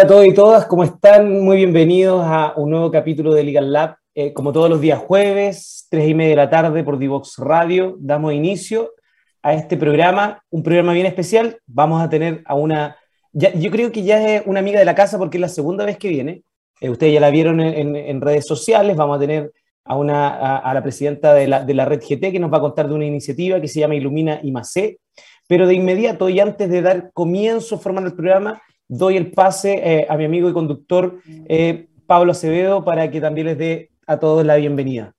Hola a todos y todas, ¿cómo están? Muy bienvenidos a un nuevo capítulo de Legal Lab. Eh, como todos los días jueves, tres y media de la tarde por Divox Radio, damos inicio a este programa, un programa bien especial. Vamos a tener a una, yo creo que ya es una amiga de la casa porque es la segunda vez que viene. Eh, ustedes ya la vieron en, redes sociales. Vamos a tener a, una, a, la presidenta de la, de la, red GT que nos va a contar de una iniciativa que se llama Ilumina IMACE. Pero de inmediato y antes de dar comienzo formando el programa, doy el pase eh, a mi amigo y conductor eh, Pablo Acevedo para que también les dé a todos la bienvenida.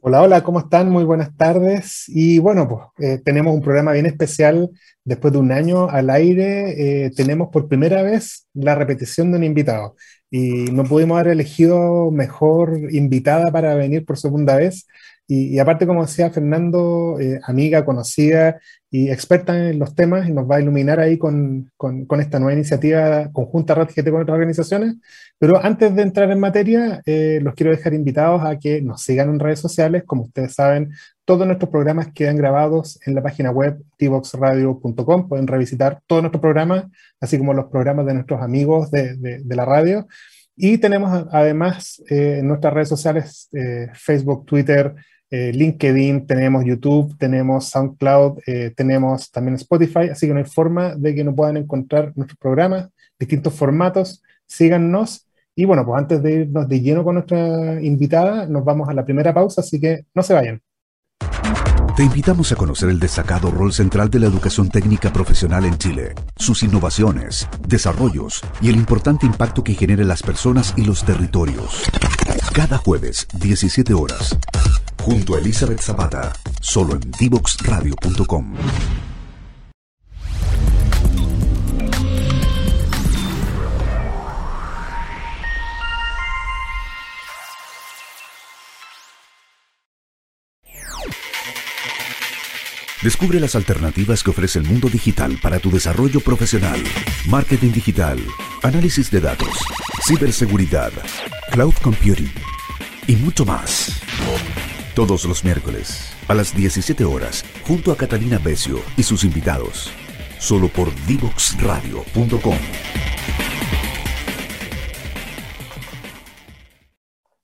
Hola, hola, ¿cómo están? Muy buenas tardes. Y bueno, pues eh, tenemos un programa bien especial. Después de un año al aire, tenemos por primera vez la repetición de un invitado. Y no pudimos haber elegido mejor invitada para venir por segunda vez. Y, aparte, como decía Fernando, amiga, conocida y experta en los temas y nos va a iluminar ahí con, con, con esta nueva iniciativa conjunta RedGT con otras organizaciones. Pero antes de entrar en materia, eh, los quiero dejar invitados a que nos sigan en redes sociales. Como ustedes saben, todos nuestros programas quedan grabados en la página web tvoxradio.com. Pueden revisitar todos nuestros programas, así como los programas de nuestros amigos de, de, la radio. Y tenemos además eh, en nuestras redes sociales, eh, Facebook, Twitter, eh, LinkedIn, tenemos YouTube, tenemos SoundCloud, eh, tenemos también Spotify, así que no hay forma de que no puedan encontrar nuestros programas, distintos formatos, síganos. Y bueno, pues antes de irnos de lleno con nuestra invitada, nos vamos a la primera pausa, así que no se vayan. Te invitamos a conocer el destacado rol central de la educación técnica profesional en Chile, sus innovaciones, desarrollos y el importante impacto que genera en las personas y los territorios. Cada jueves, 17 horas, junto a Elizabeth Zapata, solo en divoxradio.com. Descubre las alternativas que ofrece el mundo digital para tu desarrollo profesional. Marketing digital, análisis de datos, ciberseguridad, cloud computing y mucho más. Todos los miércoles, a las 17 horas, junto a Catalina Becio y sus invitados. Solo por divoxradio.com.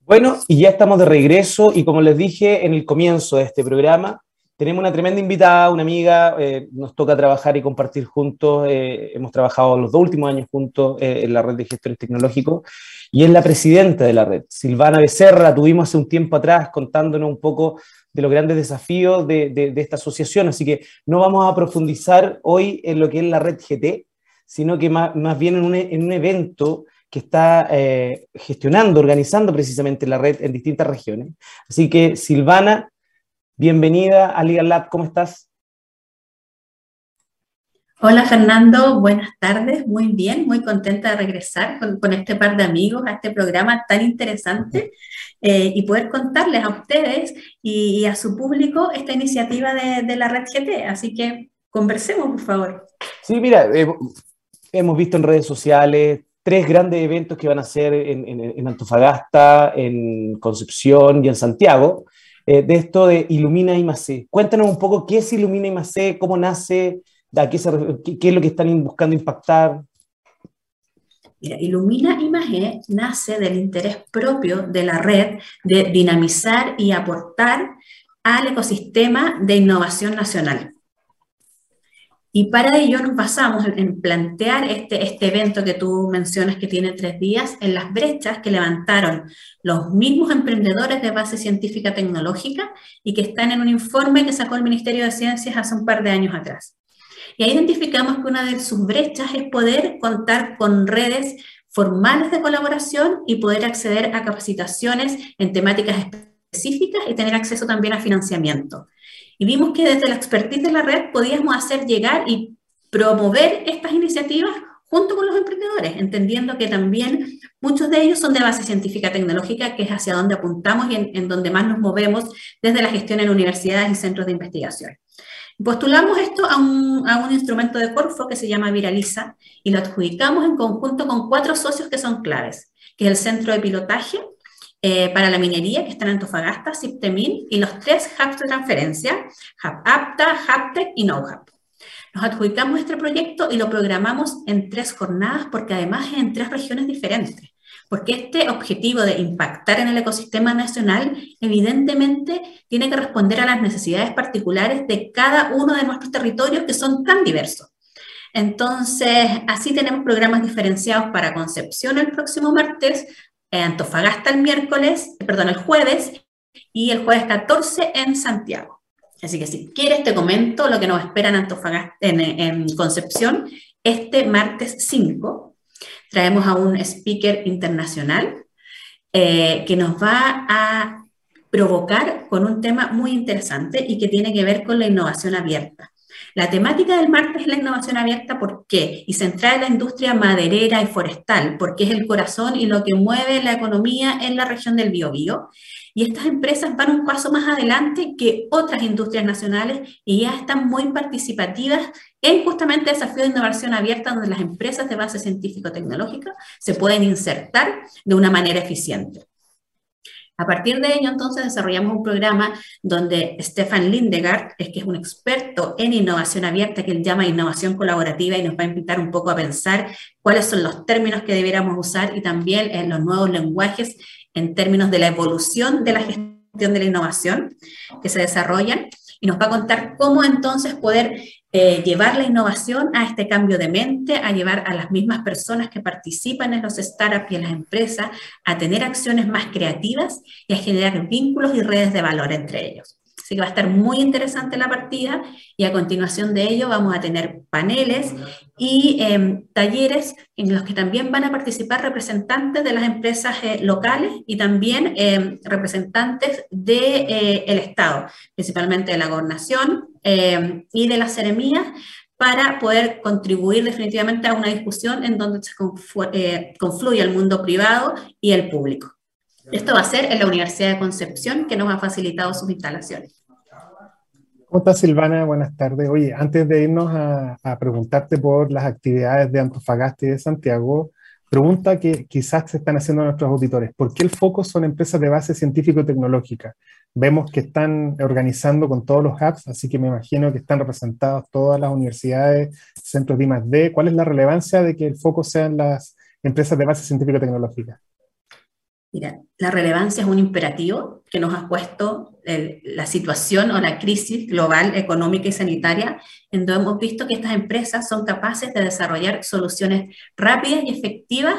Bueno, y ya estamos de regreso y como les dije en el comienzo de este programa, tenemos una tremenda invitada, una amiga, eh, nos toca trabajar y compartir juntos, eh, hemos trabajado los dos últimos años juntos eh, en la red de gestores tecnológicos y es la presidenta de la red. Silvana Becerra, la tuvimos hace un tiempo atrás contándonos un poco de los grandes desafíos de, esta asociación, así que no vamos a profundizar hoy en lo que es la red GT, sino que más, bien en un, evento que está eh, gestionando, organizando precisamente la red en distintas regiones. Así que Silvana, bienvenida a Legal Lab, ¿cómo estás? Hola Fernando, buenas tardes, muy bien, muy contenta de regresar con, este par de amigos a este programa tan interesante eh, y poder contarles a ustedes y, a su público esta iniciativa de, la red GT. Así que conversemos, por favor. Sí, mira, eh, hemos visto en redes sociales tres grandes eventos que van a ser en, Antofagasta, en Concepción y en Santiago. Eh, de esto de Ilumina IMAC. Cuéntanos un poco qué es Ilumina IMAC, cómo nace, qué, es lo que están buscando impactar? Mira, Ilumina Imagen nace del interés propio de la red de dinamizar y aportar al ecosistema de innovación nacional. Y para ello nos basamos en plantear este, este evento que tú mencionas que tiene tres días en las brechas que levantaron los mismos emprendedores de base científica tecnológica y que están en un informe que sacó el Ministerio de Ciencias hace un par de años atrás. Y ahí identificamos que una de sus brechas es poder contar con redes formales de colaboración y poder acceder a capacitaciones en temáticas específicas y tener acceso también a financiamiento. Y vimos que desde la expertise de la red podíamos hacer llegar y promover estas iniciativas junto con los emprendedores, entendiendo que también muchos de ellos son de base científica tecnológica, que es hacia donde apuntamos y en, en donde más nos movemos desde la gestión en universidades y centros de investigación. Postulamos esto a un, instrumento de Corfo que se llama Viraliza y lo adjudicamos en conjunto con cuatro socios que son claves, que es el Centro de Pilotaje eh, para la Minería, que está en Antofagasta, CIPTEMIN, y los tres hubs de transferencia, Hub Apta, HubTech y NoHub. Nos adjudicamos este proyecto y lo programamos en tres jornadas porque además es en tres regiones diferentes. Porque este objetivo de impactar en el ecosistema nacional evidentemente tiene que responder a las necesidades particulares de cada uno de nuestros territorios que son tan diversos. Entonces, así tenemos programas diferenciados para Concepción el próximo martes, Antofagasta el miércoles, perdón, el jueves y el jueves 14 en Santiago. Así que si quieres te comento lo que nos espera en Antofagasta, en, Concepción, este martes 5 traemos a un speaker internacional eh, que nos va a provocar con un tema muy interesante y que tiene que ver con la innovación abierta. La temática del martes es la innovación abierta, ¿por qué? Y centrada en la industria maderera y forestal, porque es el corazón y lo que mueve la economía en la región del Biobío. Y estas empresas van un paso más adelante que otras industrias nacionales y ya están muy participativas en justamente el desafío de innovación abierta, donde las empresas de base científico-tecnológica se pueden insertar de una manera eficiente. A partir de ello, entonces, desarrollamos un programa donde Stefan Lindegard, es que es un experto en innovación abierta, que él llama innovación colaborativa y nos va a invitar un poco a pensar cuáles son los términos que deberíamos usar y también en los nuevos lenguajes en términos de la evolución de la gestión de la innovación que se desarrollan y nos va a contar cómo entonces poder eh, llevar la innovación a este cambio de mente, a llevar a las mismas personas que participan en los startups y en las empresas a tener acciones más creativas y a generar vínculos y redes de valor entre ellos. Así que va a estar muy interesante la partida y a continuación de ello vamos a tener paneles y em, talleres en los que también van a participar representantes de las empresas eh, locales y también em, representantes del de, eh, Estado, principalmente de la gobernación em, y de las seremías, para poder contribuir definitivamente a una discusión en donde se eh, confluye el mundo privado y el público. Esto va a ser en la Universidad de Concepción, que nos ha facilitado sus instalaciones. ¿Cómo estás, Silvana? Buenas tardes. Oye, antes de irnos a, preguntarte por las actividades de Antofagasta y de Santiago, pregunta que quizás se están haciendo nuestros auditores. ¿Por qué el foco son empresas de base científico-tecnológica? Vemos que están organizando con todos los hubs, así que me imagino que están representados todas las universidades, centros de I+.D. ¿Cuál es la relevancia de que el foco sean las empresas de base científico-tecnológica? Mira, la relevancia es un imperativo que nos ha puesto la situación o la crisis global, económica y sanitaria, en donde hemos visto que estas empresas son capaces de desarrollar soluciones rápidas y efectivas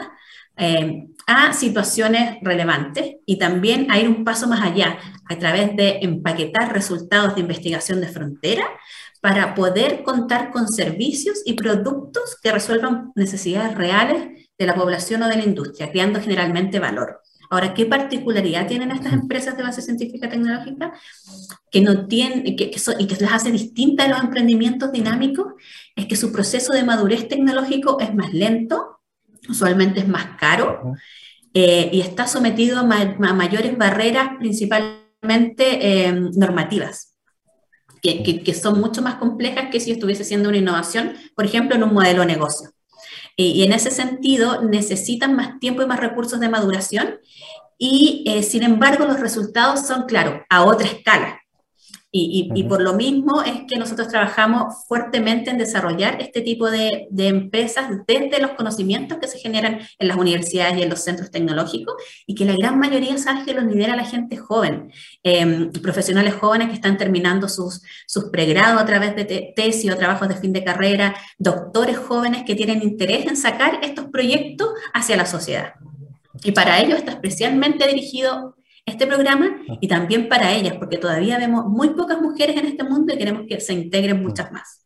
eh, a situaciones relevantes y también a ir un paso más allá a través de empaquetar resultados de investigación de frontera para poder contar con servicios y productos que resuelvan necesidades reales de la población o de la industria, creando generalmente valor. Ahora, ¿qué particularidad tienen estas empresas de base científica tecnológica que no tienen, que, que y que las hace distintas de los emprendimientos dinámicos? Es que su proceso de madurez tecnológico es más lento, usualmente es más caro eh, y está sometido a, mayores barreras, principalmente eh, normativas. Que, que, son mucho más complejas que si estuviese haciendo una innovación, por ejemplo, en un modelo de negocio. Y, en ese sentido necesitan más tiempo y más recursos de maduración y eh, sin embargo los resultados son, claro, a otra escala. Y, por lo mismo es que nosotros trabajamos fuertemente en desarrollar este tipo de, empresas desde los conocimientos que se generan en las universidades y en los centros tecnológicos y que la gran mayoría sabe que los lidera la gente joven, em, profesionales jóvenes que están terminando sus, sus pregrados a través de tesis o trabajos de fin de carrera, doctores jóvenes que tienen interés en sacar estos proyectos hacia la sociedad. Y para ello está especialmente dirigido este programa y también para ellas, porque todavía vemos muy pocas mujeres en este mundo y queremos que se integren muchas más.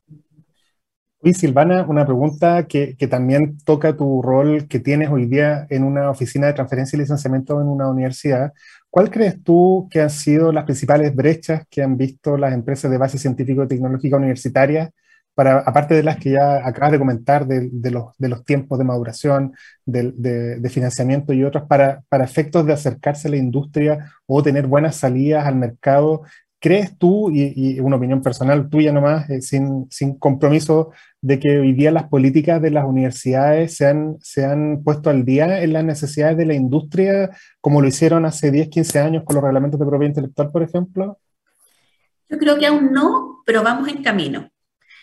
Y Silvana, una pregunta que, que, también toca tu rol que tienes hoy día en una oficina de transferencia y licenciamiento en una universidad. ¿Cuál crees tú que han sido las principales brechas que han visto las empresas de base científico y tecnológica universitaria para, aparte de las que ya acabas de comentar, de, los, de los, tiempos de maduración, de, financiamiento y otros, para, efectos de acercarse a la industria o tener buenas salidas al mercado, ¿crees tú, y, una opinión personal tuya nomás, eh, sin, sin, compromiso, de que hoy día las políticas de las universidades se han, se han puesto al día en las necesidades de la industria, como lo hicieron hace 10, 15 años con los reglamentos de propiedad intelectual, por ejemplo? Yo creo que aún no, pero vamos en camino.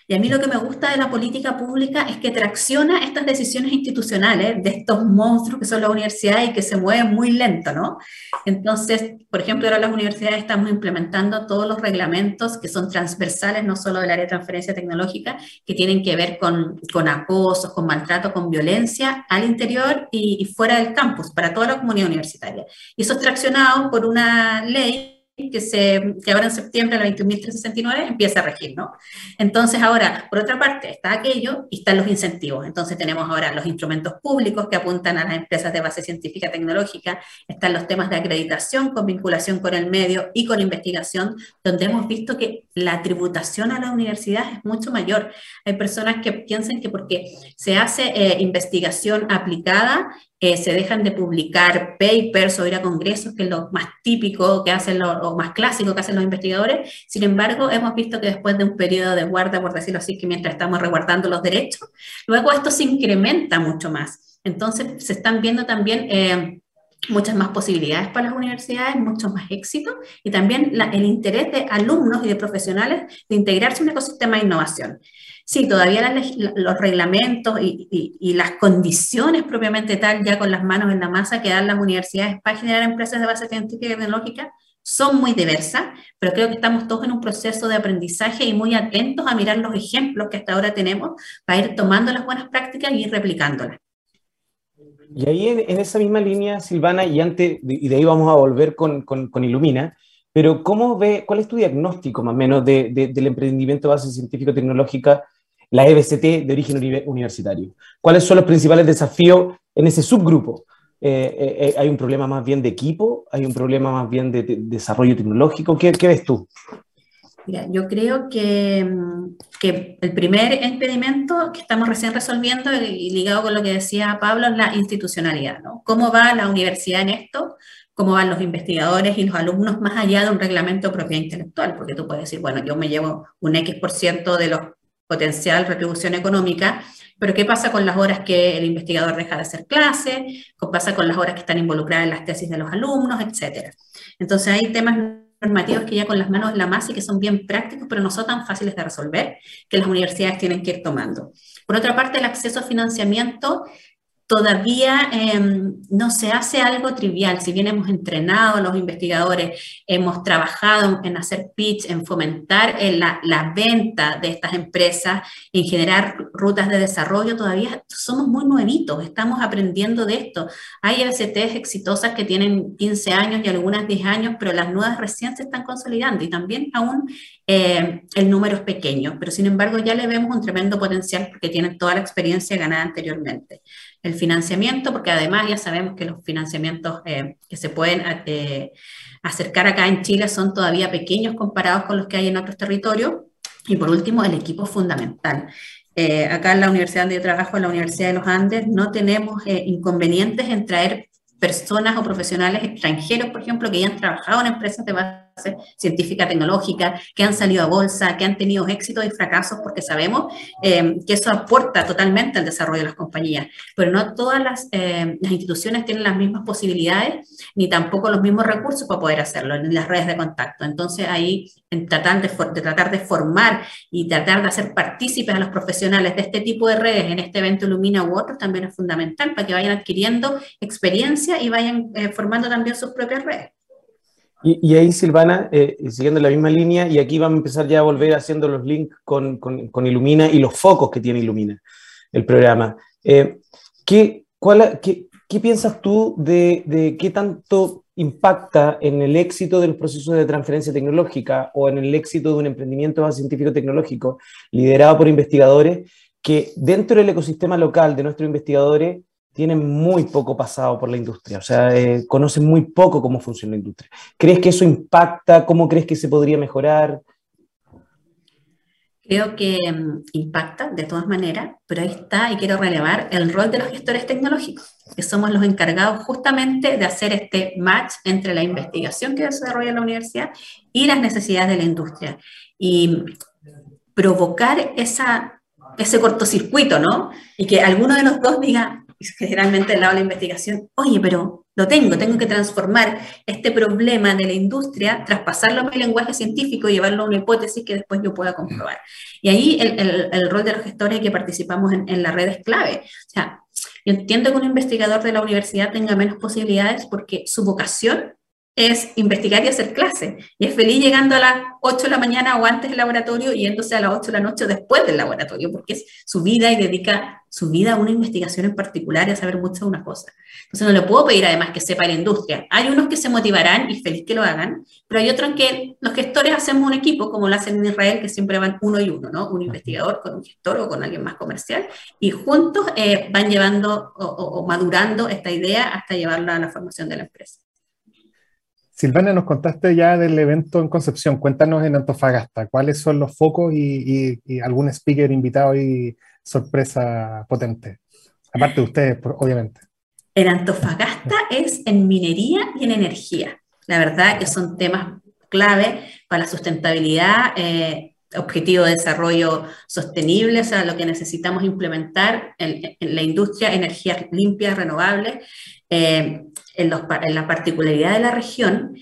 Y a mí lo que me gusta de la política pública es que tracciona estas decisiones institucionales de estos monstruos que son las universidades y que se mueven muy lento, ¿no? Entonces, por ejemplo, ahora las universidades estamos implementando todos los reglamentos que son transversales, no solo del área de transferencia tecnológica, que tienen que ver con, con acosos, con maltrato, con violencia al interior y, y fuera del campus, para toda la comunidad universitaria. Y eso es traccionado por una ley que, se, que ahora en septiembre, la 21.369, empieza a regir, ¿no? Entonces ahora, por otra parte, está aquello y están los incentivos. Entonces tenemos ahora los instrumentos públicos que apuntan a las empresas de base científica tecnológica, están los temas de acreditación con vinculación con el medio y con investigación, donde hemos visto que la tributación a la universidad es mucho mayor. Hay personas que piensan que porque se hace eh, investigación aplicada, se dejan de publicar papers o ir a congresos, que es lo más típico que hacen los, o más clásico que hacen los investigadores. Sin embargo, hemos visto que después de un periodo de guarda, por decirlo así, que mientras estamos resguardando los derechos, luego esto se incrementa mucho más. Entonces, se están viendo también... Eh, muchas más posibilidades para las universidades, muchos más éxitos y también el interés de alumnos y de profesionales de integrarse en un ecosistema de innovación. Sí, todavía los reglamentos y, las condiciones propiamente tal, ya con las manos en la masa que dan las universidades para generar empresas de base científica y tecnológica, son muy diversas, pero creo que estamos todos en un proceso de aprendizaje y muy atentos a mirar los ejemplos que hasta ahora tenemos para ir tomando las buenas prácticas y ir replicándolas. Y ahí en, esa misma línea, Silvana, y, antes, y de ahí vamos a volver con, con, Ilumina, pero ¿cómo ve, cuál es tu diagnóstico más o menos del emprendimiento de base científico-tecnológica, la EBCT de origen universitario? ¿Cuáles son los principales desafíos en ese subgrupo? Eh, eh, eh, ¿Hay un problema más bien de equipo? ¿Hay un problema más bien de, desarrollo tecnológico? ¿Qué, ¿Qué, ves tú? Mira, yo creo que, que, el primer impedimento que estamos recién resolviendo y ligado con lo que decía Pablo es la institucionalidad, ¿no? ¿Cómo va la universidad en esto? ¿Cómo van los investigadores y los alumnos más allá de un reglamento de propiedad intelectual? Porque tú puedes decir, bueno, yo me llevo un X por ciento de los potencial retribución económica, pero ¿qué pasa con las horas que el investigador deja de hacer clase? ¿Qué pasa con las horas que están involucradas en las tesis de los alumnos, etcétera? Entonces hay temas normativos que ya con las manos en la masa y que son bien prácticos, pero no son tan fáciles de resolver, que las universidades tienen que ir tomando. Por otra parte, el acceso a financiamiento todavía em, no se hace algo trivial. Si bien hemos entrenado a los investigadores, hemos trabajado en hacer pitch, en fomentar en la, venta de estas empresas, en generar rutas de desarrollo, todavía somos muy nuevitos, estamos aprendiendo de esto. Hay LCTs exitosas que tienen 15 años y algunas 10 años, pero las nuevas recién se están consolidando y también aún eh, el número es pequeño, pero sin embargo ya le vemos un tremendo potencial porque tienen toda la experiencia ganada anteriormente el financiamiento, porque además ya sabemos que los financiamientos eh, que se pueden eh, acercar acá en Chile son todavía pequeños comparados con los que hay en otros territorios. Y por último, el equipo fundamental. Eh, acá en la universidad yo trabajo, en la Universidad de los Andes, no tenemos inconvenientes en traer personas o profesionales extranjeros, por ejemplo, que ya han trabajado en empresas de base científica, tecnológica, que han salido a bolsa, que han tenido éxitos y fracasos, porque sabemos eh, que eso aporta totalmente al desarrollo de las compañías. Pero no todas las, eh, las, instituciones tienen las mismas posibilidades, ni tampoco los mismos recursos para poder hacerlo, en las redes de contacto. Entonces ahí, en tratar de, de tratar de formar y tratar de hacer partícipes a los profesionales de este tipo de redes en este evento Lumina u otros también es fundamental para que vayan adquiriendo experiencia y vayan eh, formando también sus propias redes. Y, ahí, Silvana, eh, siguiendo la misma línea, y aquí vamos a empezar ya a volver haciendo los links con, con, Ilumina y los focos que tiene Ilumina, el programa. Eh, ¿qué, cuál, qué, qué, piensas tú de, de, qué tanto impacta en el éxito del proceso de transferencia tecnológica o en el éxito de un emprendimiento científico-tecnológico liderado por investigadores que dentro del ecosistema local de nuestros investigadores tienen muy poco pasado por la industria, o sea, eh, conocen muy poco cómo funciona la industria. ¿Crees que eso impacta? ¿Cómo crees que se podría mejorar? Creo que mm, impacta de todas maneras, pero ahí está, y quiero relevar el rol de los gestores tecnológicos, que somos los encargados justamente de hacer este match entre la investigación que desarrolla la universidad y las necesidades de la industria. Y provocar esa, ese cortocircuito, ¿no? Y que alguno de los dos diga, generalmente del lado de la investigación, oye, pero lo tengo, tengo que transformar este problema de la industria, traspasarlo a mi lenguaje científico y llevarlo a una hipótesis que después yo pueda comprobar. Y ahí el, rol de los gestores que participamos en, en la red es clave. O sea, yo entiendo que un investigador de la universidad tenga menos posibilidades porque su vocación es investigar y hacer clase. Y es feliz llegando a las 8 de la mañana o antes del laboratorio y yéndose a las 8 de la noche después del laboratorio, porque es su vida y dedica su vida a una investigación en particular y a saber mucho de una cosa. Entonces no le puedo pedir además que sepa la industria. Hay unos que se motivarán y feliz que lo hagan, pero hay otros en que los gestores hacemos un equipo, como lo hacen en Israel, que siempre van uno y uno, ¿no? Un investigador con un gestor o con alguien más comercial, y juntos eh, van llevando o madurando esta idea hasta llevarla a la formación de la empresa. Silvana, nos contaste ya del evento en Concepción. Cuéntanos en Antofagasta, ¿cuáles son los focos y, algún speaker invitado y sorpresa potente? Aparte de ustedes, obviamente. En Antofagasta es en minería y en energía. La verdad que son temas clave para la sustentabilidad, eh, objetivo de desarrollo sostenible, o sea, lo que necesitamos implementar en, la industria, energías limpias, renovables. Eh, en, la particularidad de la región,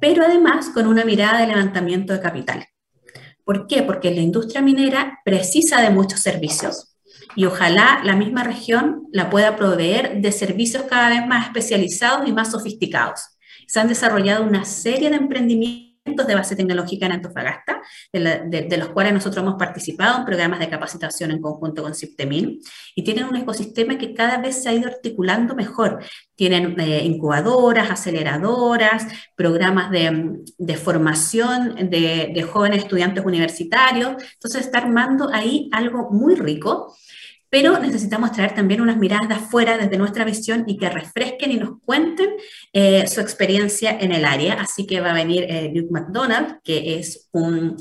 pero además con una mirada de levantamiento de capital. ¿Por qué? Porque la industria minera precisa de muchos servicios y ojalá la misma región la pueda proveer de servicios cada vez más especializados y más sofisticados. Se han desarrollado una serie de emprendimientos de base tecnológica en Antofagasta, de, los cuales nosotros hemos participado en programas de capacitación en conjunto con CIPTEMIN, y tienen un ecosistema que cada vez se ha ido articulando mejor. Tienen eh, incubadoras, aceleradoras, programas de, formación de, de jóvenes estudiantes universitarios, entonces está armando ahí algo muy rico pero necesitamos traer también unas miradas de afuera desde nuestra visión y que refresquen y nos cuenten eh, su experiencia en el área. Así que va a venir eh, Luke McDonald, que es un,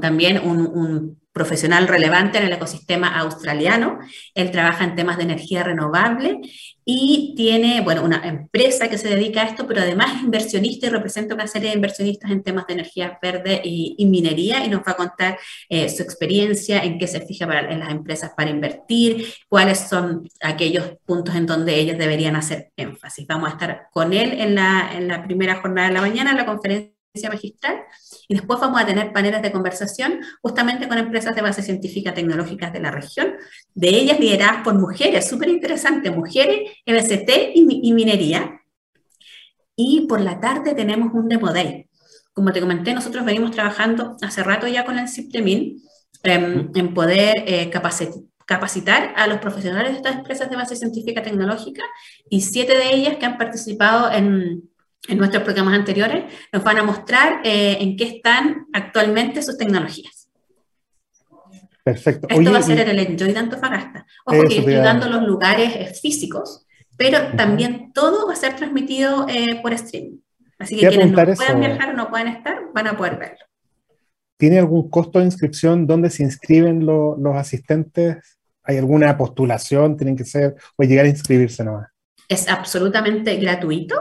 también un profesional relevante en el ecosistema australiano. Él trabaja en temas de energía renovable y tiene, bueno, una empresa que se dedica a esto, pero además es inversionista y representa una serie de inversionistas en temas de energía verde y, minería y nos va a contar eh, su experiencia, en qué se fija para, en las empresas para invertir, cuáles son aquellos puntos en donde ellos deberían hacer énfasis. Vamos a estar con él en la, en la primera jornada de la mañana, la conferencia magistral, y después vamos a tener paneles de conversación justamente con empresas de base científica tecnológicas de la región, de ellas lideradas por mujeres, súper interesante, mujeres, MST y, minería. Y por la tarde tenemos un demo day. Como te comenté, nosotros venimos trabajando hace rato ya con el CIPTEMIN em, en poder eh, capacitar a los profesionales de estas empresas de base científica tecnológica y siete de ellas que han participado en, en nuestros programas anteriores, nos van a mostrar eh, en qué están actualmente sus tecnologías. Perfecto. Esto va a ser en el Enjoy de Antofagasta. Ojo que estoy dando los lugares eh, físicos, pero también todo va a ser transmitido eh, por streaming. Así que quienes no puedan viajar o no puedan estar, van a poder verlo. ¿Tiene algún costo de inscripción? ¿Dónde se inscriben los asistentes? ¿Hay alguna postulación? ¿Tienen que ser o llegar a inscribirse nomás? Es absolutamente gratuito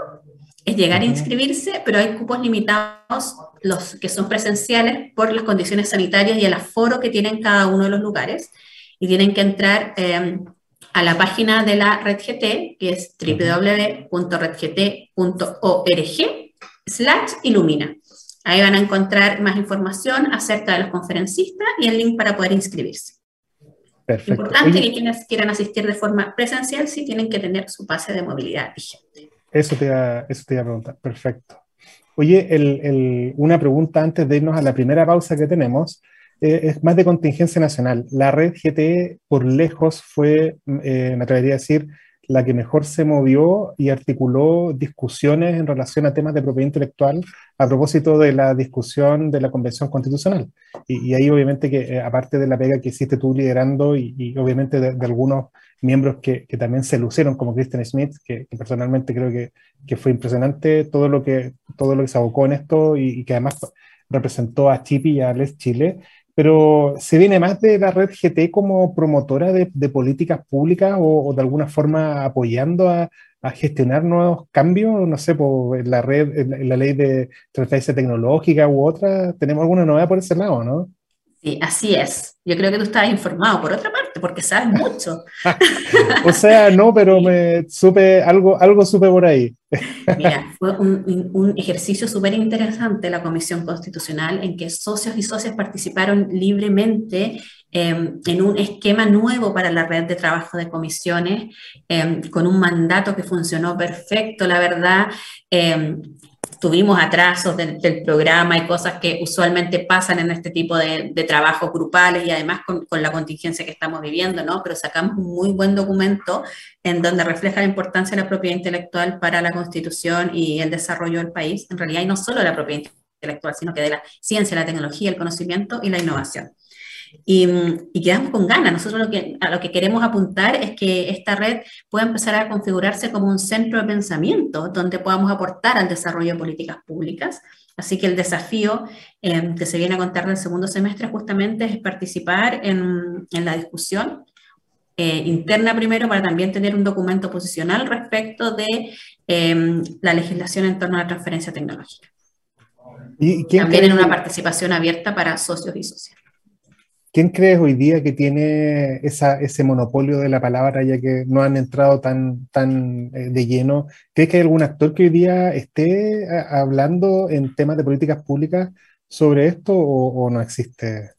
es llegar a inscribirse, pero hay cupos limitados, los que son presenciales, por las condiciones sanitarias y el aforo que tienen cada uno de los lugares. Y tienen que entrar em, a la página de la Red GT, que es www.redgt.org slash ilumina. Ahí van a encontrar más información acerca de los conferencistas y el link para poder inscribirse. Perfecto. Importante que quienes quieran asistir de forma presencial sí tienen que tener su pase de movilidad vigente. Eso te iba, eso te iba a preguntar, perfecto. Oye, el, una pregunta antes de irnos a la primera pausa que tenemos, eh, es más de contingencia nacional. La red GTE por lejos fue, eh, me atrevería a decir, la que mejor se movió y articuló discusiones en relación a temas de propiedad intelectual a propósito de la discusión de la Convención Constitucional. Y, ahí obviamente que, eh, aparte de la pega que hiciste tú liderando y, obviamente de, algunos miembros que, que, también se lucieron, como Kristen Smith, que, personalmente creo que, que, fue impresionante todo lo que, todo lo que se abocó en esto y, que además representó a Chipi y a Les Chile, pero ¿se viene más de la red GT como promotora de, políticas públicas o, de alguna forma apoyando a, gestionar nuevos cambios? No sé, por la red, en la ley de transferencia tecnológica u otra, ¿tenemos alguna novedad por ese lado, no? Sí, así es. Yo creo que tú estabas informado. Por otra parte, porque sabes mucho. o sea, no, pero me supe algo, algo supe por ahí. Mira, fue un, un ejercicio súper interesante la Comisión Constitucional en que socios y socias participaron libremente Em, en un esquema nuevo para la red de trabajo de comisiones, em, con un mandato que funcionó perfecto, la verdad. Em, tuvimos atrasos del, programa y cosas que usualmente pasan en este tipo de, de trabajos grupales y además con, la contingencia que estamos viviendo, ¿no? Pero sacamos un muy buen documento en donde refleja la importancia de la propiedad intelectual para la constitución y el desarrollo del país, en realidad, y no solo la propiedad intelectual, sino que de la ciencia, la tecnología, el conocimiento y la innovación. Y, quedamos con ganas. Nosotros lo que, a lo que queremos apuntar es que esta red pueda empezar a configurarse como un centro de pensamiento donde podamos aportar al desarrollo de políticas públicas. Así que el desafío eh, que se viene a contar del segundo semestre justamente es participar en, en la discusión eh, interna primero para también tener un documento posicional respecto de eh, la legislación en torno a la transferencia tecnológica. ¿Y también en una participación abierta para socios y socias. ¿Quién crees hoy día que tiene ese monopolio de la palabra, ya que no han entrado tan, tan eh, de lleno? ¿Crees que hay algún actor que hoy día esté eh, hablando en temas de políticas públicas sobre esto o, no existe?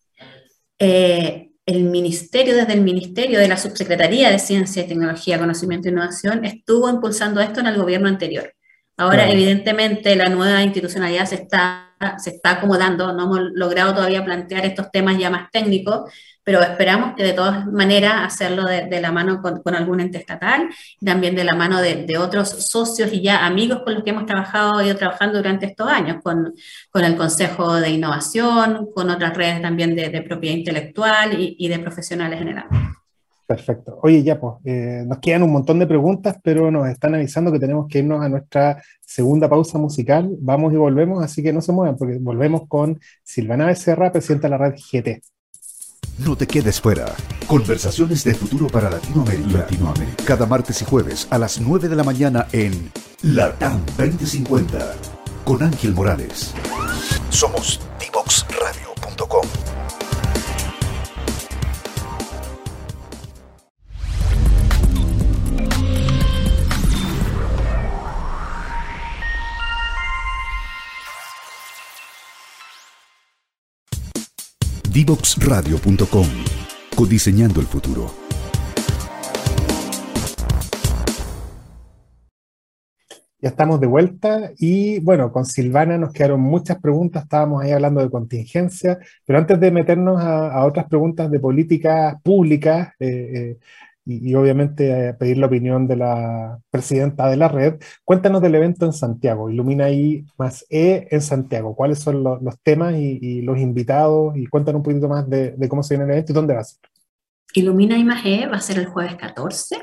Eh, el ministerio, desde el ministerio de la Subsecretaría de Ciencia, Tecnología, Conocimiento e Innovación, estuvo impulsando esto en el gobierno anterior. Ahora, evidentemente, la nueva institucionalidad se está, se está acomodando, no hemos logrado todavía plantear estos temas ya más técnicos, pero esperamos que de todas maneras hacerlo de, la mano con, con, algún ente estatal y también de la mano de, de, otros socios y ya amigos con los que hemos trabajado, ido trabajando durante estos años, con, con el Consejo de Innovación, con otras redes también de, propiedad intelectual y, y de profesionales generales. Perfecto. Oye, ya pues, eh, nos quedan un montón de preguntas, pero nos están avisando que tenemos que irnos a nuestra segunda pausa musical. Vamos y volvemos, así que no se muevan, porque volvemos con Silvana Becerra, presidenta de la red GT. No te quedes fuera. Conversaciones de futuro para Latinoamérica. Latinoamérica. Cada martes y jueves a las 9 de la mañana en LATAM 2050 con Ángel Morales. Somos divoxradio.com. Divoxradio.com. Codiseñando el futuro. Ya estamos de vuelta y bueno, con Silvana nos quedaron muchas preguntas, estábamos ahí hablando de contingencia, pero antes de meternos a, otras preguntas de política pública, eh, eh, y, obviamente eh, pedir la opinión de la presidenta de la red. Cuéntanos del evento en Santiago, Ilumina I más E en Santiago. ¿Cuáles son los, temas y, los invitados? Y cuéntanos un poquito más de, cómo se viene el evento y dónde va a ser. Ilumina I más E va a ser el jueves 14.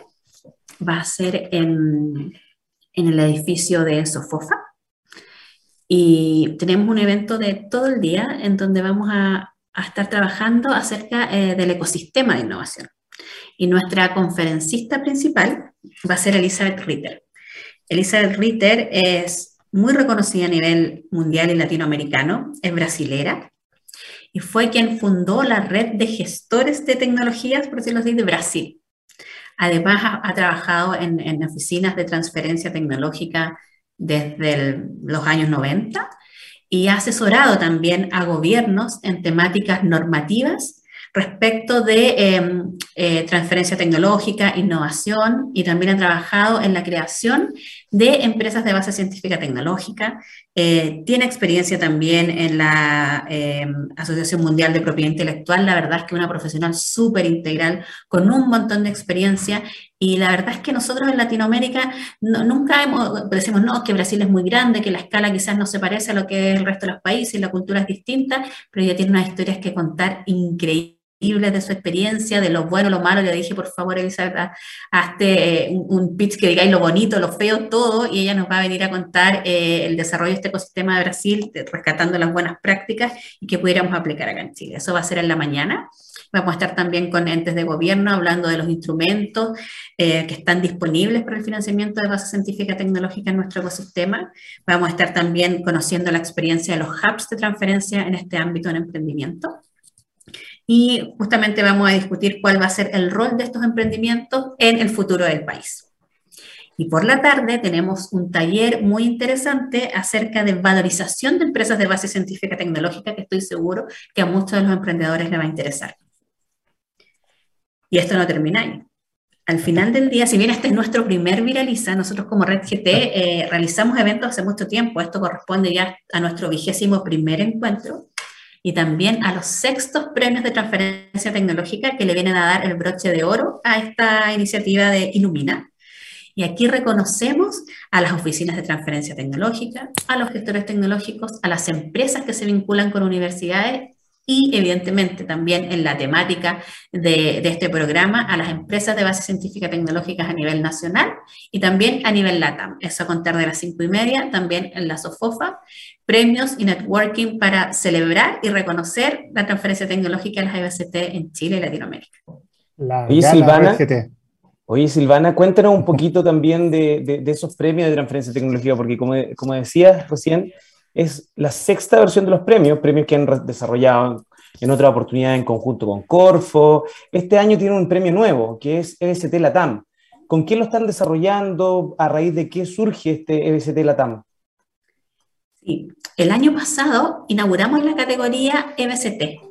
Va a ser en, en el edificio de Sofofa. Y tenemos un evento de todo el día en donde vamos a, a estar trabajando acerca eh, del ecosistema de innovación. Y nuestra conferencista principal va a ser Elizabeth Ritter. Elizabeth Ritter es muy reconocida a nivel mundial y latinoamericano, es brasilera y fue quien fundó la red de gestores de tecnologías, por decirlo así, de Brasil. Además, ha, trabajado en, oficinas de transferencia tecnológica desde los años 90 y ha asesorado también a gobiernos en temáticas normativas respecto de em, eh, transferencia tecnológica, innovación y también ha trabajado en la creación de empresas de base científica tecnológica. Eh, tiene experiencia también en la em, Asociación Mundial de Propiedad Intelectual. La verdad es que una profesional súper integral con un montón de experiencia y la verdad es que nosotros en Latinoamérica nunca hemos, decimos, no, que Brasil es muy grande, que la escala quizás no se parece a lo que es el resto de los países, la cultura es distinta, pero ella tiene unas historias que contar increíbles de su experiencia, de lo bueno, lo malo. Le dije, por favor, Elizabeth, hazte eh, un, pitch que digáis lo bonito, lo feo, todo, y ella nos va a venir a contar eh, el desarrollo de este ecosistema de Brasil, rescatando las buenas prácticas y que pudiéramos aplicar acá en Chile. Eso va a ser en la mañana. Vamos a estar también con entes de gobierno hablando de los instrumentos eh, que están disponibles para el financiamiento de base científica tecnológica en nuestro ecosistema. Vamos a estar también conociendo la experiencia de los hubs de transferencia en este ámbito en emprendimiento. Y justamente vamos a discutir cuál va a ser el rol de estos emprendimientos en el futuro del país. Y por la tarde tenemos un taller muy interesante acerca de valorización de empresas de base científica tecnológica que estoy seguro que a muchos de los emprendedores les va a interesar. Y esto no termina ahí. Al final del día, si bien este es nuestro primer Viraliza, nosotros como Red GT eh, realizamos eventos hace mucho tiempo. Esto corresponde ya a nuestro vigésimo primer encuentro y también a los sextos premios de transferencia tecnológica que le vienen a dar el broche de oro a esta iniciativa de Ilumina. Y aquí reconocemos a las oficinas de transferencia tecnológica, a los gestores tecnológicos, a las empresas que se vinculan con universidades y evidentemente también en la temática de, este programa a las empresas de base científica tecnológicas a nivel nacional y también a nivel LATAM. Eso a contar de las cinco y media, también en la SOFOFA, premios y networking para celebrar y reconocer la transferencia tecnológica de las IBCT en Chile y Latinoamérica. La Silvana, Oye, Silvana, cuéntanos un poquito también de, esos premios de transferencia tecnológica, porque como, como decías recién, es la sexta versión de los premios, premios que han desarrollado en otra oportunidad en conjunto con Corfo. Este año tiene un premio nuevo, que es EBCT Latam. ¿Con quién lo están desarrollando? ¿A raíz de qué surge este EBCT Latam? Sí, el año pasado inauguramos la categoría EBCT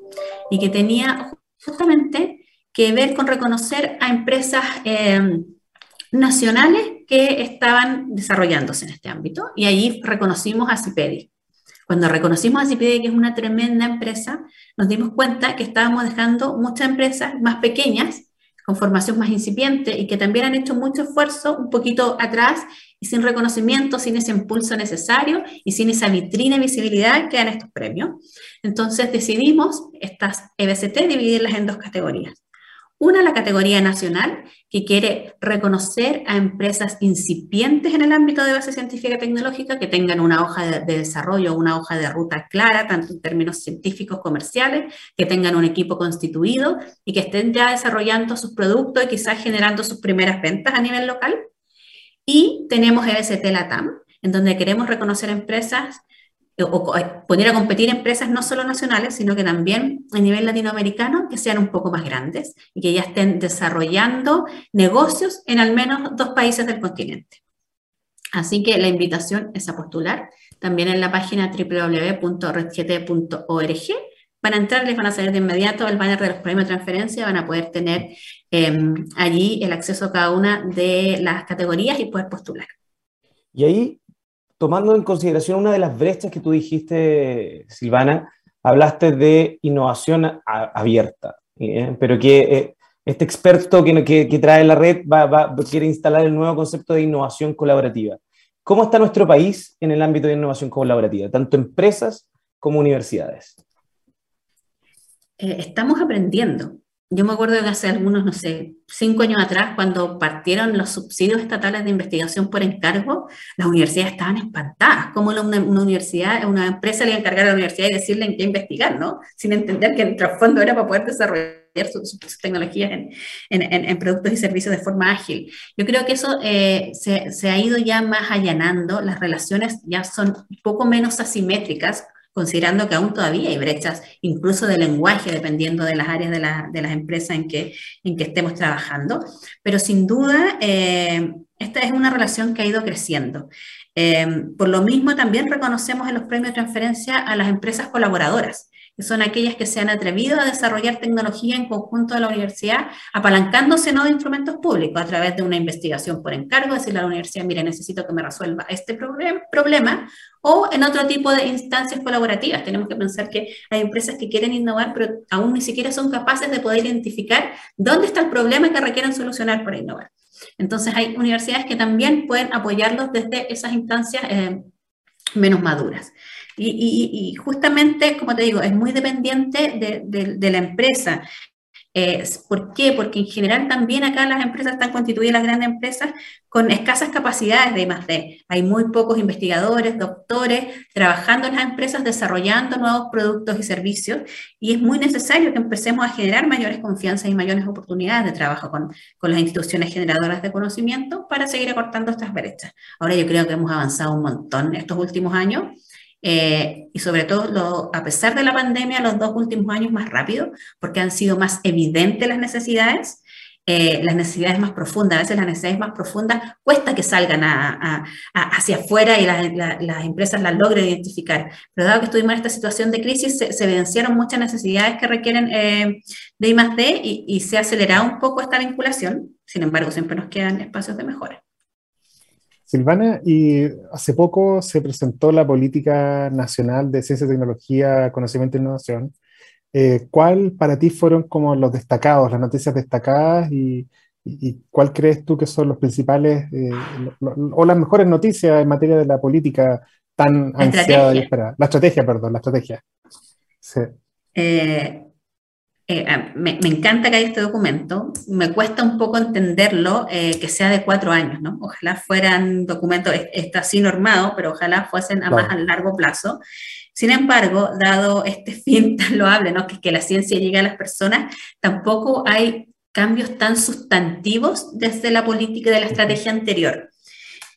y que tenía justamente que ver con reconocer a empresas eh, nacionales que estaban desarrollándose en este ámbito. Y ahí reconocimos a Cipedi. Cuando reconocimos a Cipedi, que es una tremenda empresa, nos dimos cuenta que estábamos dejando muchas empresas más pequeñas, con formación más incipiente y que también han hecho mucho esfuerzo un poquito atrás y sin reconocimiento, sin ese impulso necesario y sin esa vitrina y visibilidad que dan estos premios. Entonces decidimos estas EBCT dividirlas en dos categorías. Una, la categoría nacional, que quiere reconocer a empresas incipientes en el ámbito de base científica y tecnológica que tengan una hoja de, de desarrollo, una hoja de ruta clara, tanto en términos científicos, comerciales, que tengan un equipo constituido y que estén ya desarrollando sus productos y quizás generando sus primeras ventas a nivel local. Y tenemos EBCT LATAM, en donde queremos reconocer empresas o poner a competir empresas no solo nacionales, sino que también a nivel latinoamericano, que sean un poco más grandes y que ya estén desarrollando negocios en al menos dos países del continente. Así que la invitación es a postular también en la página www.redgt.org. Van a entrar, les van a salir de inmediato al banner de los premios de transferencia, van a poder tener em, allí el acceso a cada una de las categorías y poder postular. Y ahí tomando en consideración una de las brechas que tú dijiste, Silvana, hablaste de innovación abierta, ¿eh? pero que eh, este experto que, que, trae la red va, quiere instalar el nuevo concepto de innovación colaborativa. ¿Cómo está nuestro país en el ámbito de innovación colaborativa, tanto empresas como universidades? Eh, estamos aprendiendo. Yo me acuerdo de hace algunos, no sé, cinco años atrás, cuando partieron los subsidios estatales de investigación por encargo, las universidades estaban espantadas. ¿Cómo una, universidad, una empresa le iba a encargar a la universidad y decirle en qué investigar, ¿no? Sin entender que el trasfondo era para poder desarrollar sus, tecnologías en, productos y servicios de forma ágil. Yo creo que eso eh, se, se ha ido ya más allanando, las relaciones ya son un poco menos asimétricas considerando que aún todavía hay brechas, incluso de lenguaje, dependiendo de las áreas de, las empresas en que, en que estemos trabajando. Pero sin duda, eh, esta es una relación que ha ido creciendo. Eh, por lo mismo, también reconocemos en los premios de transferencia a las empresas colaboradoras que son aquellas que se han atrevido a desarrollar tecnología en conjunto de la universidad, apalancándose no de instrumentos públicos, a través de una investigación por encargo, decirle a la universidad, mire, necesito que me resuelva este problema, o en otro tipo de instancias colaborativas. Tenemos que pensar que hay empresas que quieren innovar, pero aún ni siquiera son capaces de poder identificar dónde está el problema que requieren solucionar para innovar. Entonces hay universidades que también pueden apoyarlos desde esas instancias eh, menos maduras. Y, justamente, como te digo, es muy dependiente de, la empresa. Eh, ¿Por qué? Porque en general también acá las empresas están constituidas, las grandes empresas, con escasas capacidades de I+.D. Hay muy pocos investigadores, doctores, trabajando en las empresas, desarrollando nuevos productos y servicios, y es muy necesario que empecemos a generar mayores confianzas y mayores oportunidades de trabajo con, las instituciones generadoras de conocimiento para seguir acortando estas brechas. Ahora yo creo que hemos avanzado un montón estos últimos años, eh, y sobre todo a pesar de la pandemia, los dos últimos años más rápido, porque han sido más evidentes las necesidades. Eh, las necesidades más profundas, a veces las necesidades más profundas cuesta que salgan hacia afuera y las empresas las logren identificar. Pero dado que estuvimos en esta situación de crisis, se, evidenciaron muchas necesidades que requieren eh, de I más D y, y se ha acelerado un poco esta vinculación. Sin embargo, siempre nos quedan espacios de mejora. Silvana, y hace poco se presentó la Política Nacional de Ciencia, Tecnología, Conocimiento e Innovación. Eh, ¿Cuál para ti fueron como los destacados, las noticias destacadas y, cuál crees tú que son los principales eh, o las mejores noticias en materia de la política tan ansiada y esperada? La estrategia, perdón, la estrategia. Sí. Eh, eh, me, encanta que haya este documento, me cuesta un poco entenderlo eh, que sea de cuatro años, ¿no? Ojalá fueran documentos, está así normado, pero ojalá fuesen a más a largo plazo. Sin embargo, dado este fin tan loable, ¿no? Que, que la ciencia llegue a las personas, tampoco hay cambios tan sustantivos desde la política de la estrategia anterior.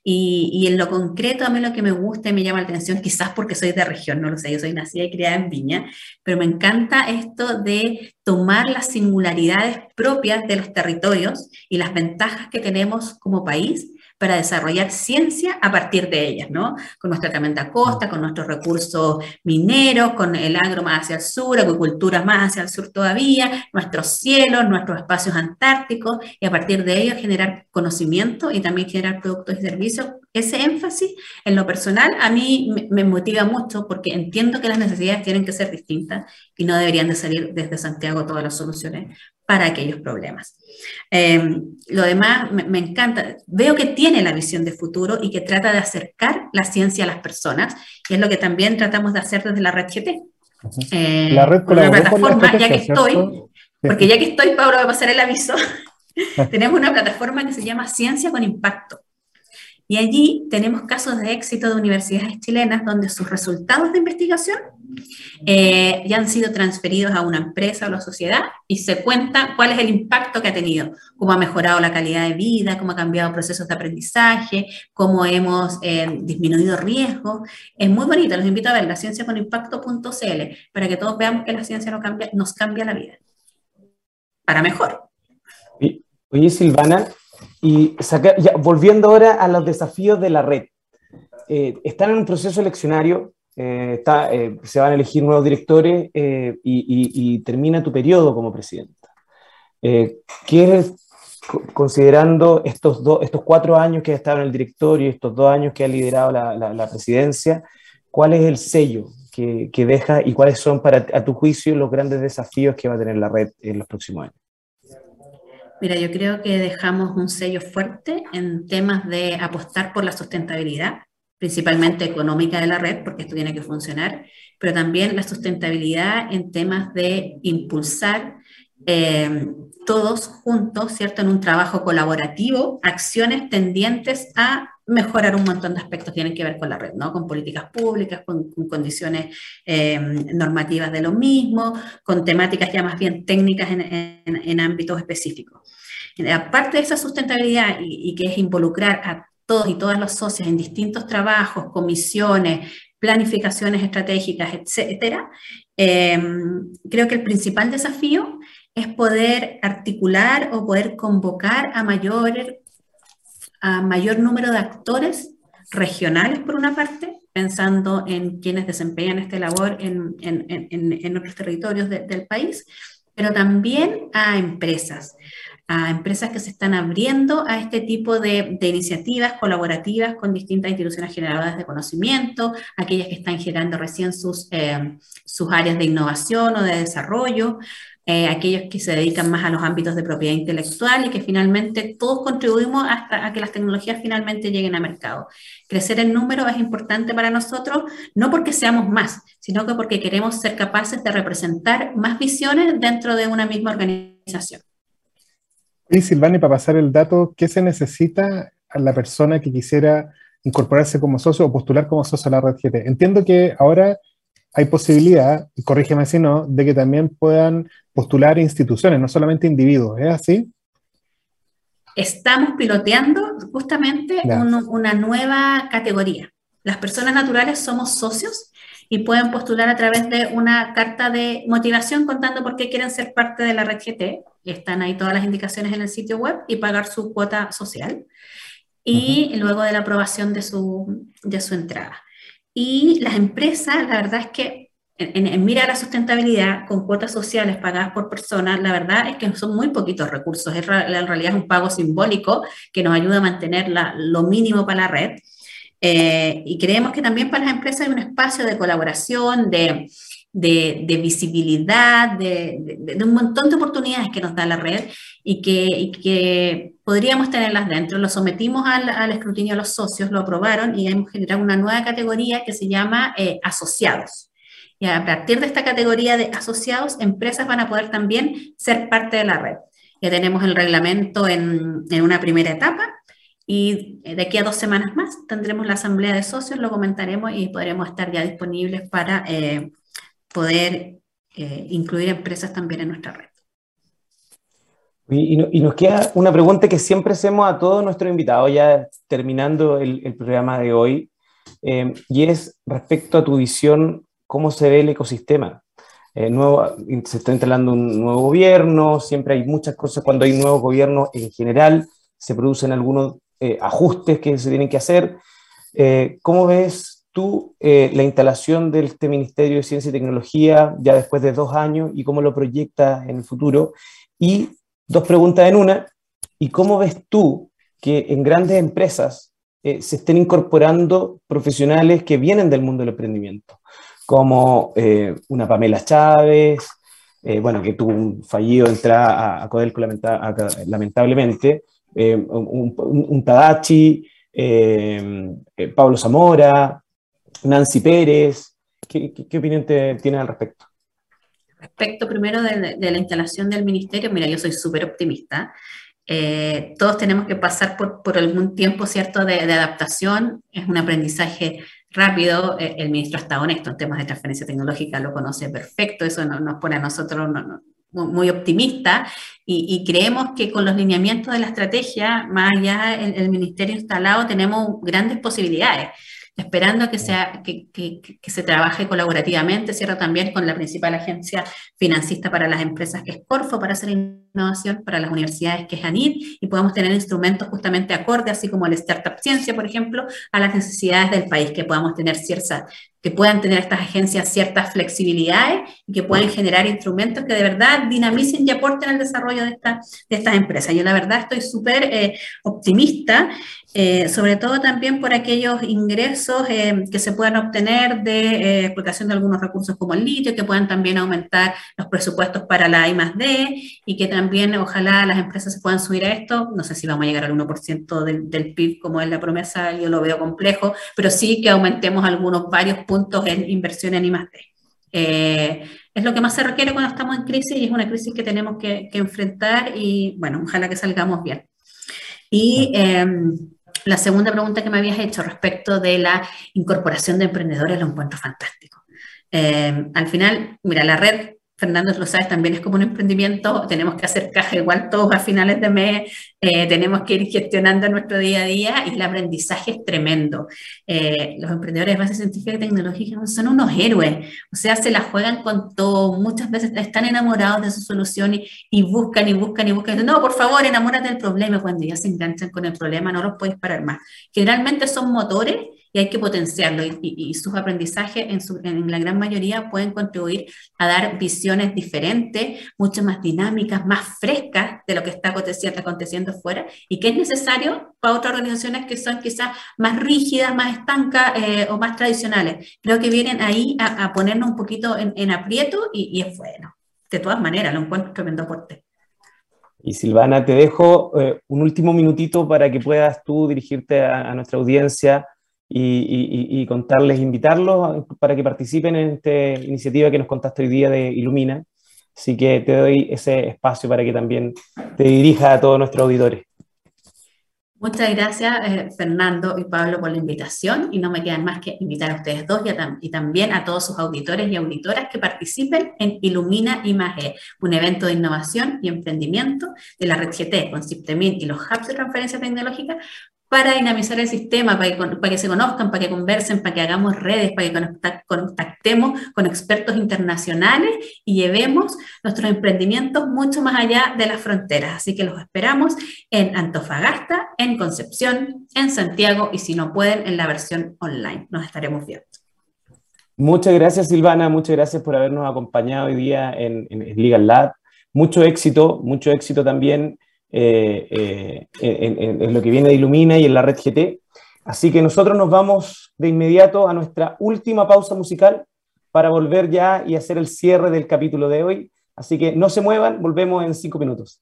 Y, en lo concreto, a mí lo que me gusta y me llama la atención, quizás porque soy de región, no lo sé, yo soy nacida y criada en Viña, pero me encanta esto de tomar las singularidades propias de los territorios y las ventajas que tenemos como país para desarrollar ciencia a partir de ellas, ¿no? Con nuestra tremenda costa, con nuestros recursos mineros, con el agro más hacia el sur, agricultura más hacia el sur todavía, nuestros cielos, nuestros espacios antárticos, y a partir de ellos generar conocimiento y también generar productos y servicios. Ese énfasis en lo personal a mí me motiva mucho porque entiendo que las necesidades tienen que ser distintas y no deberían de salir desde Santiago todas las soluciones para aquellos problemas. Em, lo demás me, encanta. Veo que tiene la visión de futuro y que trata de acercar la ciencia a las personas, y es lo que también tratamos de hacer desde la red GT. Eh, la red con la plataforma, ya que estoy, porque ya que estoy, Pablo, voy a pasar el aviso. tenemos una plataforma que se llama Ciencia con Impacto. Y allí tenemos casos de éxito de universidades chilenas donde sus resultados de investigación eh, ya han sido transferidos a una empresa o la sociedad y se cuenta cuál es el impacto que ha tenido, cómo ha mejorado la calidad de vida, cómo ha cambiado procesos de aprendizaje, cómo hemos eh, disminuido riesgos. Es muy bonito, los invito a ver la ciencia para que todos veamos que la ciencia no cambia, nos cambia la vida. Para mejor. Oye, Silvana, y volviendo ahora a los desafíos de la red. Eh, están en un proceso eleccionario, eh, eh, se van a elegir nuevos directores y, termina tu periodo como presidenta. ¿Qué considerando estos, cuatro años que ha estado en el directorio y estos dos años que ha liderado la, presidencia, cuál es el sello que, que, deja y cuáles son, para, a tu juicio, los grandes desafíos que va a tener la red en los próximos años? Mira, yo creo que dejamos un sello fuerte en temas de apostar por la sustentabilidad, principalmente económica de la red, porque esto tiene que funcionar, pero también la sustentabilidad en temas de impulsar eh, todos juntos, ¿cierto? En un trabajo colaborativo, acciones tendientes a mejorar un montón de aspectos que tienen que ver con la red, ¿no? Con políticas públicas, con, condiciones eh, normativas de lo mismo, con temáticas ya más bien técnicas en, ámbitos específicos. Aparte de esa sustentabilidad y, que es involucrar a todos y todas las socias en distintos trabajos, comisiones, planificaciones estratégicas, etcétera, eh, creo que el principal desafío es poder articular o poder convocar a mayor, a mayor número de actores regionales, por una parte, pensando en quienes desempeñan esta labor en, en, en otros territorios del país, pero también a empresas, a empresas que se están abriendo a este tipo de, iniciativas colaborativas con distintas instituciones generadoras de conocimiento, aquellas que están generando recién sus, eh, sus áreas de innovación o de desarrollo, eh, aquellos que se dedican más a los ámbitos de propiedad intelectual y que finalmente todos contribuimos hasta a que las tecnologías finalmente lleguen a mercado. Crecer en número es importante para nosotros, no porque seamos más, sino que porque queremos ser capaces de representar más visiones dentro de una misma organización. Y Silvani, para pasar el dato, ¿qué se necesita a la persona que quisiera incorporarse como socio o postular como socio a la red GT? Entiendo que ahora hay posibilidad, y corrígeme si no, de que también puedan postular instituciones, no solamente individuos. ¿Es así? Estamos piloteando justamente una nueva categoría. Las personas naturales somos socios, y pueden postular a través de una carta de motivación contando por qué quieren ser parte de la red GT. Están ahí todas las indicaciones en el sitio web y pagar su cuota social. Y luego de la aprobación de su, de su entrada. Y las empresas, la verdad es que en, mira la sustentabilidad con cuotas sociales pagadas por personas, la verdad es que son muy poquitos recursos. en realidad es un pago simbólico que nos ayuda a mantener lo mínimo para la red. Eh, y creemos que también para las empresas hay un espacio de colaboración, de, de, visibilidad, de, de, un montón de oportunidades que nos da la red y que, y que podríamos tenerlas dentro. Lo sometimos al, al, escrutinio a los socios, lo aprobaron y hemos generado una nueva categoría que se llama eh, asociados. Y a partir de esta categoría de asociados, empresas van a poder también ser parte de la red. Ya tenemos el reglamento en, en una primera etapa y de aquí a dos semanas más tendremos la asamblea de socios, lo comentaremos y podremos estar ya disponibles para eh, poder eh, incluir empresas también en nuestra red. Y, nos queda una pregunta que siempre hacemos a todos nuestros invitados, ya terminando el, programa de hoy, eh, y es respecto a tu visión cómo se ve el ecosistema. Eh, nuevo, se está instalando un nuevo gobierno, siempre hay muchas cosas cuando hay nuevos gobiernos en general, se producen algunos eh, ajustes que se tienen que hacer. ¿Cómo ves tú la instalación de este Ministerio de Ciencia y Tecnología ya después de dos años y cómo lo proyectas en el futuro? Y dos preguntas en una, ¿y cómo ves tú que en grandes empresas se estén incorporando profesionales que vienen del mundo del emprendimiento? como eh, una Pamela Chávez, eh, bueno, que tuvo un fallido entrada a, Codelco lamentablemente, eh, un, Tadachi, Pablo Zamora, Nancy Pérez. ¿Qué, qué, opinión te, tienes al respecto? Respecto primero de, la instalación del ministerio, mira, yo soy súper optimista. todos tenemos que pasar por, algún tiempo, ¿cierto?, de, adaptación. Es un aprendizaje rápido. Eh, el ministro está honesto en temas de transferencia tecnológica, lo conoce perfecto, eso nos pone a nosotros muy optimista y, creemos que con los lineamientos de la estrategia, más allá del el ministerio instalado, tenemos grandes posibilidades esperando que, sea, que, que, que, se trabaje colaborativamente, ¿cierto? También con la principal agencia financista para las empresas, que es Corfo, para hacer innovación, para las universidades, que es ANID, y podamos tener instrumentos justamente acordes, así como el Startup Ciencia, por ejemplo, a las necesidades del país, que podamos tener ciertas que puedan tener estas agencias ciertas flexibilidades y que puedan generar instrumentos que de verdad dinamicen y aporten al desarrollo de, esta, de estas empresas. Yo la verdad estoy súper eh, optimista, eh, sobre todo también por aquellos ingresos eh, que se puedan obtener de explotación de algunos recursos como el litio, que puedan también aumentar los presupuestos para la I D y que también ojalá las empresas se puedan subir a esto. No sé si vamos a llegar al 1% del, del PIB como es la promesa, yo lo veo complejo, pero sí que aumentemos algunos varios puntos en inversión en I+D. Eh, es lo que más se requiere cuando estamos en crisis y es una crisis que tenemos que, enfrentar y bueno, ojalá que salgamos bien. Y em, la segunda pregunta que me habías hecho respecto de la incorporación de emprendedores lo encuentro fantástico. Em, al final, mira, la red Fernando, lo sabes, también es como un emprendimiento, tenemos que hacer caja igual todos a finales de mes, eh, tenemos que ir gestionando nuestro día a día y el aprendizaje es tremendo. Eh, los emprendedores de base científica y tecnológica son unos héroes, o sea, se la juegan con todo, muchas veces están enamorados de su solución y, buscan y buscan y buscan. No, por favor, enamórate del problema. Cuando ya se enganchan con el problema, no los puedes parar más. Generalmente son motores y hay que potenciarlo y, sus aprendizajes en, en, la gran mayoría pueden contribuir a dar visiones diferentes, mucho más dinámicas, más frescas de lo que está aconteciendo, aconteciendo fuera y que es necesario para otras organizaciones que son quizás más rígidas, más estancas eh, o más tradicionales. Creo que vienen ahí a, ponernos un poquito en, aprieto y, es bueno. De todas maneras, lo encuentro tremendo aporte. Y Silvana, te dejo eh, un último minutito para que puedas tú dirigirte a nuestra audiencia y, contarles, invitarlos para que participen en esta iniciativa que nos contaste hoy día de Ilumina. Así que te doy ese espacio para que también te dirija a todos nuestros auditores. Muchas gracias, eh, Fernando y Pablo, por la invitación y no me quedan más que invitar a ustedes dos y, también a todos sus auditores y auditoras que participen en Ilumina Imagen, un evento de innovación y emprendimiento de la red GT con CIPTEMIN y los hubs de transferencia tecnológica para dinamizar el sistema, para que, se conozcan, para que conversen, para que hagamos redes, para que contactemos con expertos internacionales y llevemos nuestros emprendimientos mucho más allá de las fronteras. Así que los esperamos en Antofagasta, en Concepción, en Santiago y si no pueden, en la versión online. Nos estaremos viendo. Muchas gracias Silvana, muchas gracias por habernos acompañado hoy día en, en Legal Lab. Mucho éxito, mucho éxito también eh, eh, en, lo que viene de Ilumina y en la red GT. Así que nosotros nos vamos de inmediato a nuestra última pausa musical para volver ya y hacer el cierre del capítulo de hoy. Así que no se muevan, volvemos en cinco minutos.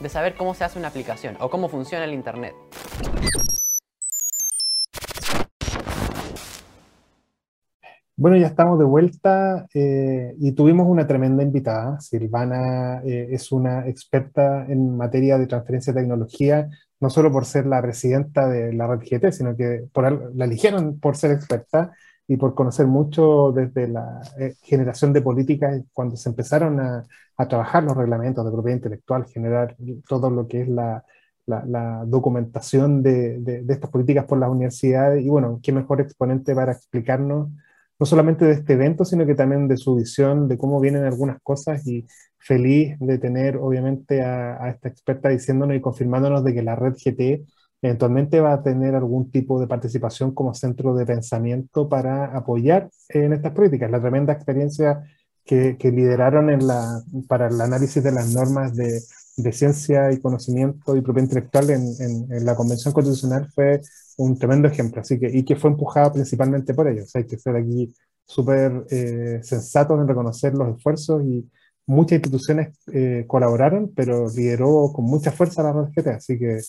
de saber cómo se hace una aplicación o cómo funciona el Internet. Bueno, ya estamos de vuelta eh, y tuvimos una tremenda invitada. Silvana eh, es una experta en materia de transferencia de tecnología, no solo por ser la presidenta de la red GT, sino que la eligieron por ser experta y por conocer mucho desde la eh, generación de políticas, cuando se empezaron a, a, trabajar los reglamentos de propiedad intelectual, generar todo lo que es la, la, documentación de, de, de, estas políticas por las universidades. Y bueno, qué mejor exponente para explicarnos no solamente de este evento, sino que también de su visión, de cómo vienen algunas cosas y feliz de tener obviamente a, a esta experta diciéndonos y confirmándonos de que la red GT eventualmente va a tener algún tipo de participación como centro de pensamiento para apoyar en estas políticas. La tremenda experiencia que, que lideraron en la, para el análisis de las normas de, de ciencia y conocimiento y propiedad intelectual en, en, la Convención Constitucional fue un tremendo ejemplo, así que, y que fue empujado principalmente por ellos. hay que ser aquí súper eh, sensatos en reconocer los esfuerzos y muchas instituciones eh, colaboraron, pero lideró con mucha fuerza la RGT, así que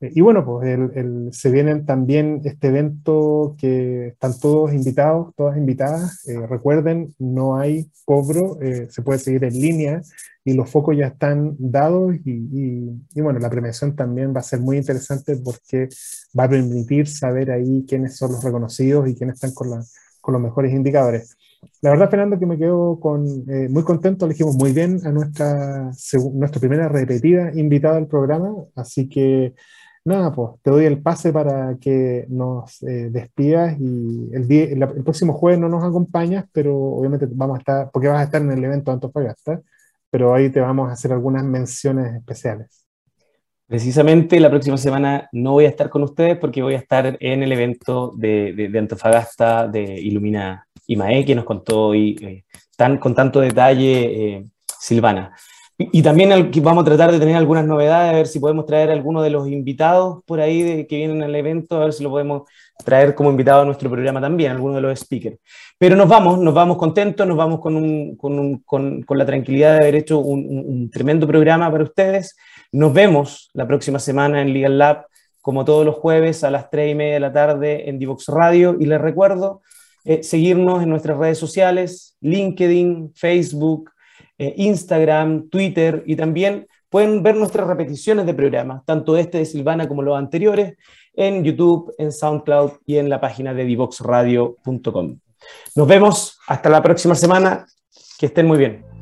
y bueno, pues el, se vienen también este evento que están todos invitados, todas invitadas. Eh, recuerden, no hay cobro, eh, se puede seguir en línea y los focos ya están dados y, y, bueno, la premiación también va a ser muy interesante porque va a permitir saber ahí quiénes son los reconocidos y quiénes están con, la, con los mejores indicadores. La verdad, Fernando, que me quedo con, eh, muy contento, elegimos muy bien a nuestra, nuestra primera repetida invitada al programa, así que Nada, pues te doy el pase para que nos eh, despidas y el, día, el, próximo jueves no nos acompañas, pero obviamente vamos a estar, porque vas a estar en el evento de Antofagasta, pero ahí te vamos a hacer algunas menciones especiales. Precisamente la próxima semana no voy a estar con ustedes porque voy a estar en el evento de, de, Antofagasta de Ilumina IMAE que nos contó hoy eh, tan, con tanto detalle eh, Silvana. Y, también vamos a tratar de tener algunas novedades, a ver si podemos traer alguno de los invitados por ahí que vienen al evento, a ver si lo podemos traer como invitado a nuestro programa también, alguno de los speakers. Pero nos vamos, nos vamos contentos, nos vamos con, con, con, la tranquilidad de haber hecho un, un, tremendo programa para ustedes. Nos vemos la próxima semana en Legal Lab, como todos los jueves a las 3 y media de la tarde en Divox Radio. Y les recuerdo eh, seguirnos en nuestras redes sociales, LinkedIn, Facebook, eh, Instagram, Twitter y también pueden ver nuestras repeticiones de programas, tanto este de Silvana como los anteriores, en YouTube, en SoundCloud y en la página de divoxradio.com. Nos vemos hasta la próxima semana. Que estén muy bien.